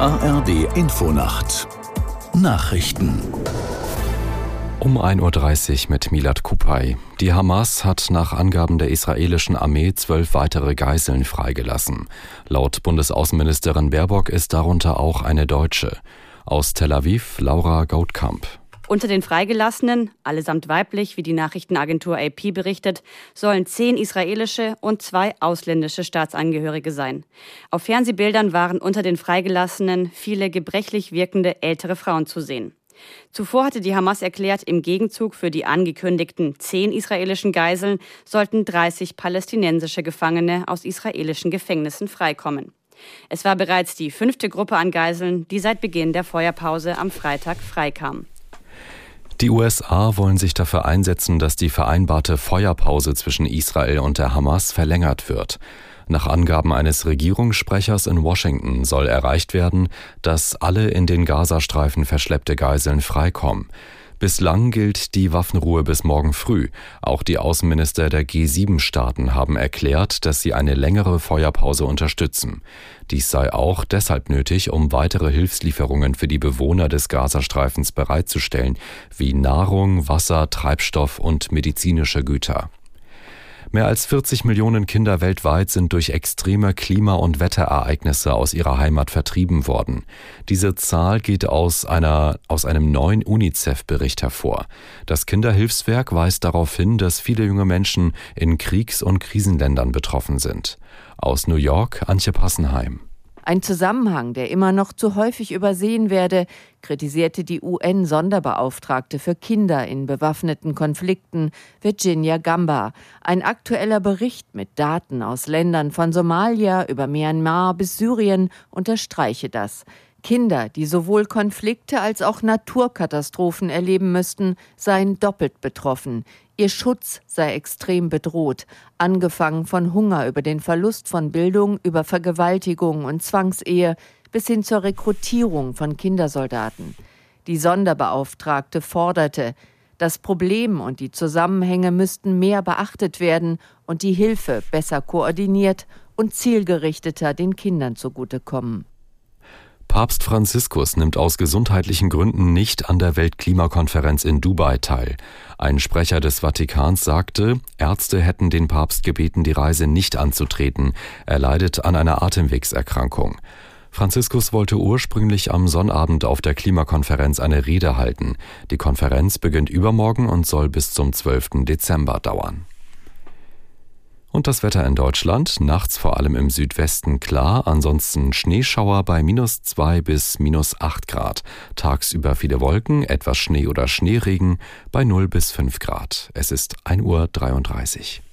ARD Infonacht Nachrichten um 1.30 Uhr mit Milad Kupay. Die Hamas hat nach Angaben der israelischen Armee zwölf weitere Geiseln freigelassen. Laut Bundesaußenministerin Baerbock ist darunter auch eine Deutsche. Aus Tel Aviv Laura Goldkamp. Unter den Freigelassenen, allesamt weiblich, wie die Nachrichtenagentur AP berichtet, sollen zehn israelische und zwei ausländische Staatsangehörige sein. Auf Fernsehbildern waren unter den Freigelassenen viele gebrechlich wirkende ältere Frauen zu sehen. Zuvor hatte die Hamas erklärt, im Gegenzug für die angekündigten zehn israelischen Geiseln sollten 30 palästinensische Gefangene aus israelischen Gefängnissen freikommen. Es war bereits die fünfte Gruppe an Geiseln, die seit Beginn der Feuerpause am Freitag freikam. Die USA wollen sich dafür einsetzen, dass die vereinbarte Feuerpause zwischen Israel und der Hamas verlängert wird. Nach Angaben eines Regierungssprechers in Washington soll erreicht werden, dass alle in den Gazastreifen verschleppte Geiseln freikommen. Bislang gilt die Waffenruhe bis morgen früh. Auch die Außenminister der G7-Staaten haben erklärt, dass sie eine längere Feuerpause unterstützen. Dies sei auch deshalb nötig, um weitere Hilfslieferungen für die Bewohner des Gazastreifens bereitzustellen, wie Nahrung, Wasser, Treibstoff und medizinische Güter. Mehr als 40 Millionen Kinder weltweit sind durch extreme Klima- und Wetterereignisse aus ihrer Heimat vertrieben worden. Diese Zahl geht aus, einer, aus einem neuen UNICEF-Bericht hervor. Das Kinderhilfswerk weist darauf hin, dass viele junge Menschen in Kriegs- und Krisenländern betroffen sind. Aus New York, Antje Passenheim. Ein Zusammenhang, der immer noch zu häufig übersehen werde, kritisierte die UN-Sonderbeauftragte für Kinder in bewaffneten Konflikten, Virginia Gamba. Ein aktueller Bericht mit Daten aus Ländern von Somalia über Myanmar bis Syrien unterstreiche das. Kinder, die sowohl Konflikte als auch Naturkatastrophen erleben müssten, seien doppelt betroffen. Ihr Schutz sei extrem bedroht, angefangen von Hunger über den Verlust von Bildung, über Vergewaltigung und Zwangsehe bis hin zur Rekrutierung von Kindersoldaten. Die Sonderbeauftragte forderte, das Problem und die Zusammenhänge müssten mehr beachtet werden und die Hilfe besser koordiniert und zielgerichteter den Kindern zugutekommen. Papst Franziskus nimmt aus gesundheitlichen Gründen nicht an der Weltklimakonferenz in Dubai teil. Ein Sprecher des Vatikans sagte, Ärzte hätten den Papst gebeten, die Reise nicht anzutreten. Er leidet an einer Atemwegserkrankung. Franziskus wollte ursprünglich am Sonnabend auf der Klimakonferenz eine Rede halten. Die Konferenz beginnt übermorgen und soll bis zum 12. Dezember dauern. Und das Wetter in Deutschland, nachts vor allem im Südwesten klar, ansonsten Schneeschauer bei minus zwei bis minus acht Grad. Tagsüber viele Wolken, etwas Schnee oder Schneeregen bei 0 bis 5 Grad. Es ist 1.33 Uhr.